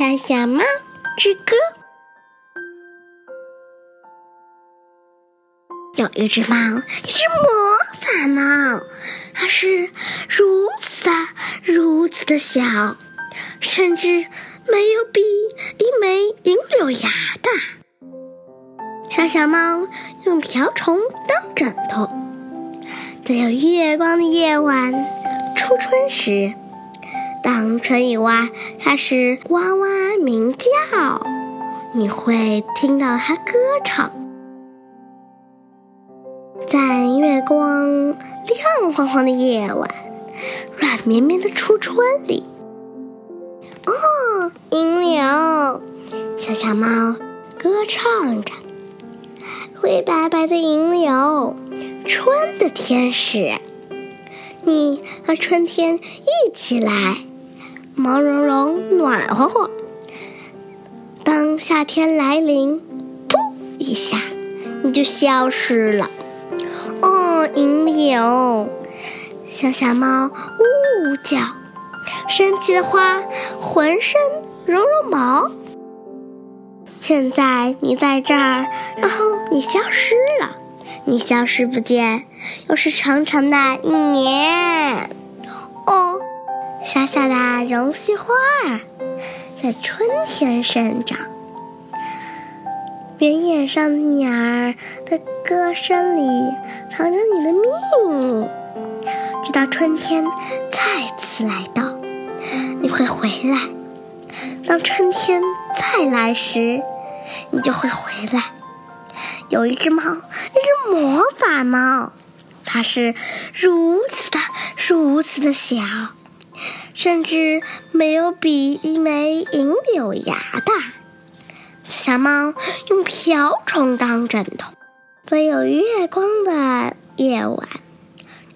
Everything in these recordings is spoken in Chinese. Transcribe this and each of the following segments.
小小猫之歌。有一只猫，一只魔法猫，它是如此的、如此的小，甚至没有比一枚银柳芽大。小小猫用瓢虫当枕头，在有月光的夜晚，初春时，当春雨蛙开始哇哇鸣叫，你会听到它歌唱。在月光亮晃晃的夜晚，软绵绵的初春里，哦，银柳，小小猫歌唱着，灰白白的银柳，春的天使，你和春天一起来，毛茸茸，暖和和。当夏天来临，噗一下，你就消失了。哦，银柳，小小猫呜呜叫，神奇的花浑身绒绒毛。现在你在这儿，然后你消失了，你消失不见，又是长长的一年。哦，小小的绒絮花儿在春天生长。原野上的鸟儿的歌声里藏着你的秘密，直到春天再次来到，你会回来。当春天再来时，你就会回来。有一只猫，一只魔法猫，它是如此的、如此的小，甚至没有比一枚银柳芽大。小猫用瓢虫当枕头，在有月光的夜晚，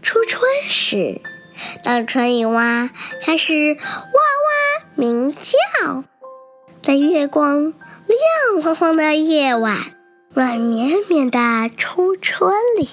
初春时，当春雨蛙开始哇哇鸣叫，在月光亮晃晃的夜晚，软绵绵的初春里。